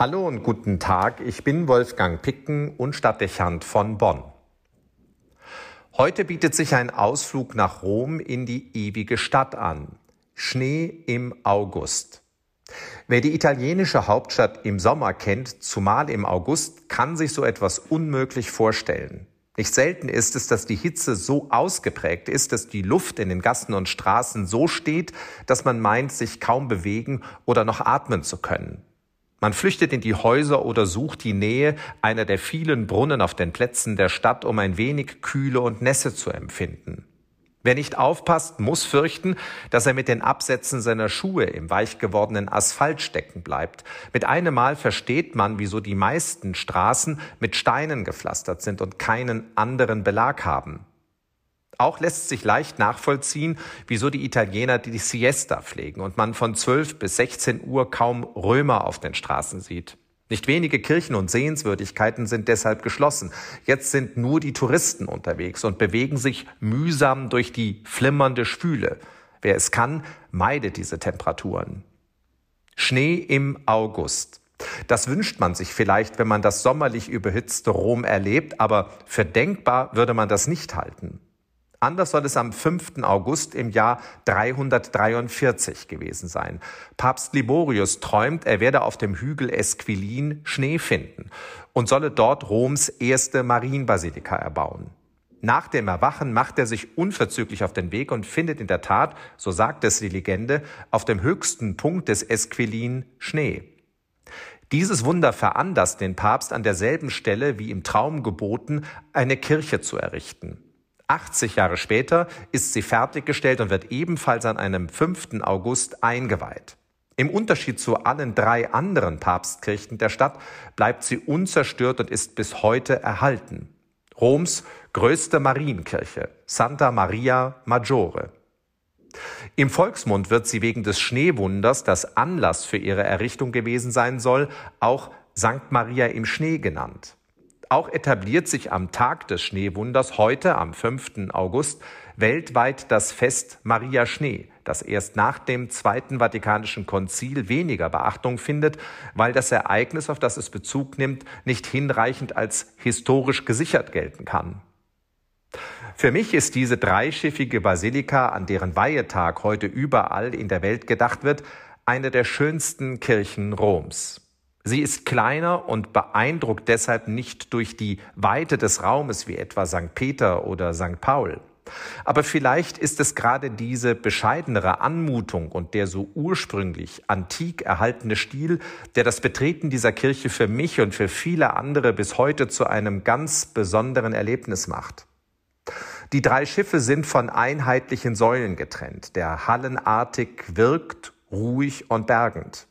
Hallo und guten Tag, ich bin Wolfgang Picken und Stadtdechant von Bonn. Heute bietet sich ein Ausflug nach Rom in die ewige Stadt an. Schnee im August. Wer die italienische Hauptstadt im Sommer kennt, zumal im August, kann sich so etwas unmöglich vorstellen. Nicht selten ist es, dass die Hitze so ausgeprägt ist, dass die Luft in den Gassen und Straßen so steht, dass man meint, sich kaum bewegen oder noch atmen zu können. Man flüchtet in die Häuser oder sucht die Nähe einer der vielen Brunnen auf den Plätzen der Stadt, um ein wenig Kühle und Nässe zu empfinden. Wer nicht aufpasst, muss fürchten, dass er mit den Absätzen seiner Schuhe im weich gewordenen Asphalt stecken bleibt. Mit einem Mal versteht man, wieso die meisten Straßen mit Steinen gepflastert sind und keinen anderen Belag haben. Auch lässt sich leicht nachvollziehen, wieso die Italiener die Siesta pflegen und man von 12 bis 16 Uhr kaum Römer auf den Straßen sieht. Nicht wenige Kirchen und Sehenswürdigkeiten sind deshalb geschlossen. Jetzt sind nur die Touristen unterwegs und bewegen sich mühsam durch die flimmernde Schwüle. Wer es kann, meidet diese Temperaturen. Schnee im August. Das wünscht man sich vielleicht, wenn man das sommerlich überhitzte Rom erlebt, aber für denkbar würde man das nicht halten. Anders soll es am 5. August im Jahr 343 gewesen sein. Papst Liborius träumt, er werde auf dem Hügel Esquilin Schnee finden und solle dort Roms erste Marienbasilika erbauen. Nach dem Erwachen macht er sich unverzüglich auf den Weg und findet in der Tat, so sagt es die Legende, auf dem höchsten Punkt des Esquilin Schnee. Dieses Wunder veranlasst den Papst an derselben Stelle wie im Traum geboten, eine Kirche zu errichten. 80 Jahre später ist sie fertiggestellt und wird ebenfalls an einem 5. August eingeweiht. Im Unterschied zu allen drei anderen Papstkirchen der Stadt bleibt sie unzerstört und ist bis heute erhalten. Roms größte Marienkirche, Santa Maria Maggiore. Im Volksmund wird sie wegen des Schneewunders, das Anlass für ihre Errichtung gewesen sein soll, auch Sankt Maria im Schnee genannt. Auch etabliert sich am Tag des Schneewunders heute, am 5. August, weltweit das Fest Maria Schnee, das erst nach dem Zweiten Vatikanischen Konzil weniger Beachtung findet, weil das Ereignis, auf das es Bezug nimmt, nicht hinreichend als historisch gesichert gelten kann. Für mich ist diese dreischiffige Basilika, an deren Weihetag heute überall in der Welt gedacht wird, eine der schönsten Kirchen Roms. Sie ist kleiner und beeindruckt deshalb nicht durch die Weite des Raumes wie etwa St. Peter oder St. Paul. Aber vielleicht ist es gerade diese bescheidenere Anmutung und der so ursprünglich antik erhaltene Stil, der das Betreten dieser Kirche für mich und für viele andere bis heute zu einem ganz besonderen Erlebnis macht. Die drei Schiffe sind von einheitlichen Säulen getrennt. Der hallenartig wirkt, ruhig und bergend.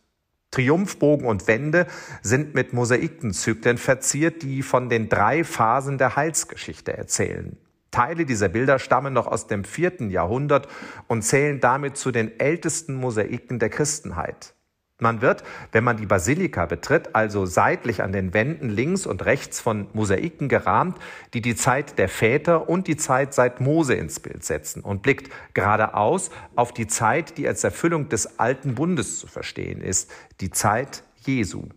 Triumphbogen und Wände sind mit Mosaikenzyklen verziert, die von den drei Phasen der Heilsgeschichte erzählen. Teile dieser Bilder stammen noch aus dem vierten Jahrhundert und zählen damit zu den ältesten Mosaiken der Christenheit. Man wird, wenn man die Basilika betritt, also seitlich an den Wänden links und rechts von Mosaiken gerahmt, die die Zeit der Väter und die Zeit seit Mose ins Bild setzen und blickt geradeaus auf die Zeit, die als Erfüllung des alten Bundes zu verstehen ist, die Zeit Jesu.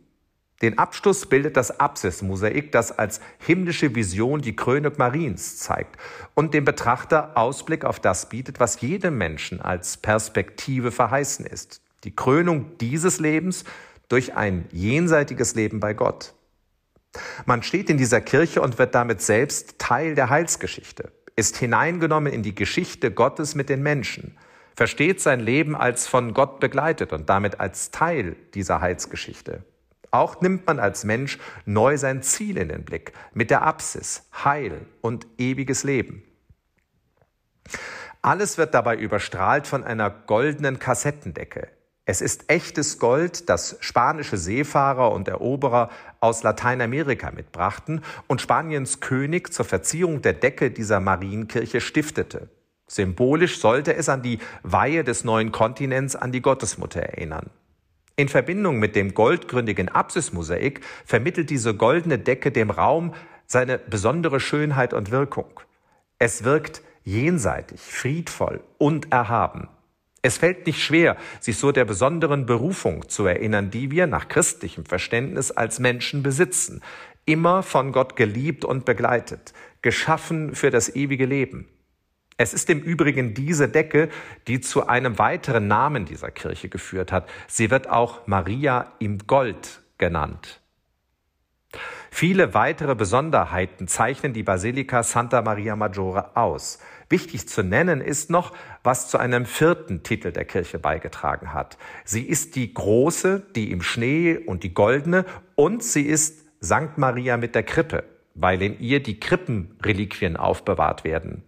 Den Abschluss bildet das Apsis-Mosaik, das als himmlische Vision die Krönung Mariens zeigt und dem Betrachter Ausblick auf das bietet, was jedem Menschen als Perspektive verheißen ist, die Krönung dieses Lebens durch ein jenseitiges Leben bei Gott. Man steht in dieser Kirche und wird damit selbst Teil der Heilsgeschichte, ist hineingenommen in die Geschichte Gottes mit den Menschen, versteht sein Leben als von Gott begleitet und damit als Teil dieser Heilsgeschichte. Auch nimmt man als Mensch neu sein Ziel in den Blick mit der Apsis, Heil und ewiges Leben. Alles wird dabei überstrahlt von einer goldenen Kassettendecke, es ist echtes Gold, das spanische Seefahrer und Eroberer aus Lateinamerika mitbrachten und Spaniens König zur Verzierung der Decke dieser Marienkirche stiftete. Symbolisch sollte es an die Weihe des neuen Kontinents an die Gottesmutter erinnern. In Verbindung mit dem goldgründigen Apsismosaik vermittelt diese goldene Decke dem Raum seine besondere Schönheit und Wirkung. Es wirkt jenseitig, friedvoll und erhaben. Es fällt nicht schwer, sich so der besonderen Berufung zu erinnern, die wir nach christlichem Verständnis als Menschen besitzen, immer von Gott geliebt und begleitet, geschaffen für das ewige Leben. Es ist im Übrigen diese Decke, die zu einem weiteren Namen dieser Kirche geführt hat. Sie wird auch Maria im Gold genannt. Viele weitere Besonderheiten zeichnen die Basilika Santa Maria Maggiore aus. Wichtig zu nennen ist noch, was zu einem vierten Titel der Kirche beigetragen hat. Sie ist die große, die im Schnee und die goldene und sie ist Sankt Maria mit der Krippe, weil in ihr die Krippenreliquien aufbewahrt werden.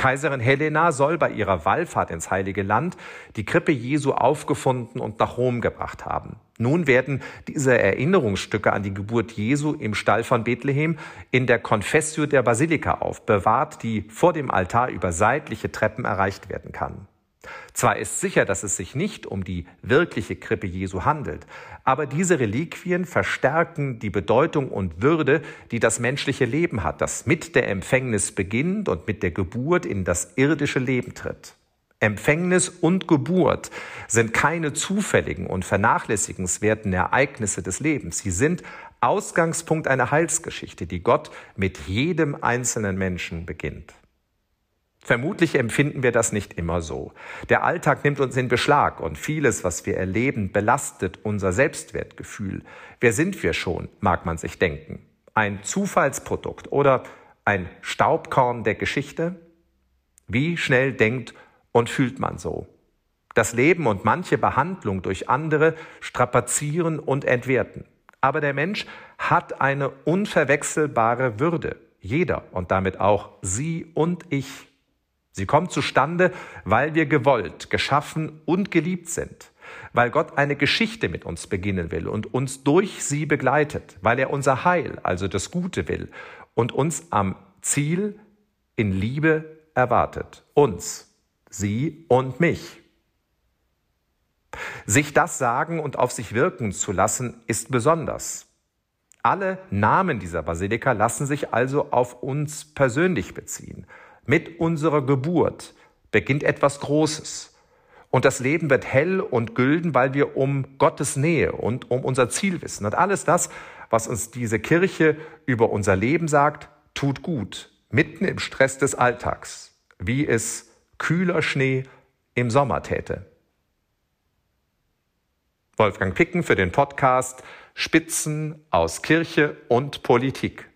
Kaiserin Helena soll bei ihrer Wallfahrt ins Heilige Land die Krippe Jesu aufgefunden und nach Rom gebracht haben. Nun werden diese Erinnerungsstücke an die Geburt Jesu im Stall von Bethlehem in der Confessio der Basilika aufbewahrt, die vor dem Altar über seitliche Treppen erreicht werden kann. Zwar ist sicher, dass es sich nicht um die wirkliche Krippe Jesu handelt, aber diese Reliquien verstärken die Bedeutung und Würde, die das menschliche Leben hat, das mit der Empfängnis beginnt und mit der Geburt in das irdische Leben tritt. Empfängnis und Geburt sind keine zufälligen und vernachlässigenswerten Ereignisse des Lebens. Sie sind Ausgangspunkt einer Heilsgeschichte, die Gott mit jedem einzelnen Menschen beginnt. Vermutlich empfinden wir das nicht immer so. Der Alltag nimmt uns in Beschlag und vieles, was wir erleben, belastet unser Selbstwertgefühl. Wer sind wir schon, mag man sich denken. Ein Zufallsprodukt oder ein Staubkorn der Geschichte? Wie schnell denkt und fühlt man so? Das Leben und manche Behandlung durch andere strapazieren und entwerten. Aber der Mensch hat eine unverwechselbare Würde. Jeder und damit auch Sie und ich. Sie kommt zustande, weil wir gewollt, geschaffen und geliebt sind, weil Gott eine Geschichte mit uns beginnen will und uns durch sie begleitet, weil er unser Heil, also das Gute will und uns am Ziel in Liebe erwartet. Uns, sie und mich. Sich das sagen und auf sich wirken zu lassen, ist besonders. Alle Namen dieser Basilika lassen sich also auf uns persönlich beziehen. Mit unserer Geburt beginnt etwas Großes. Und das Leben wird hell und gülden, weil wir um Gottes Nähe und um unser Ziel wissen. Und alles das, was uns diese Kirche über unser Leben sagt, tut gut, mitten im Stress des Alltags, wie es kühler Schnee im Sommer täte. Wolfgang Picken für den Podcast Spitzen aus Kirche und Politik.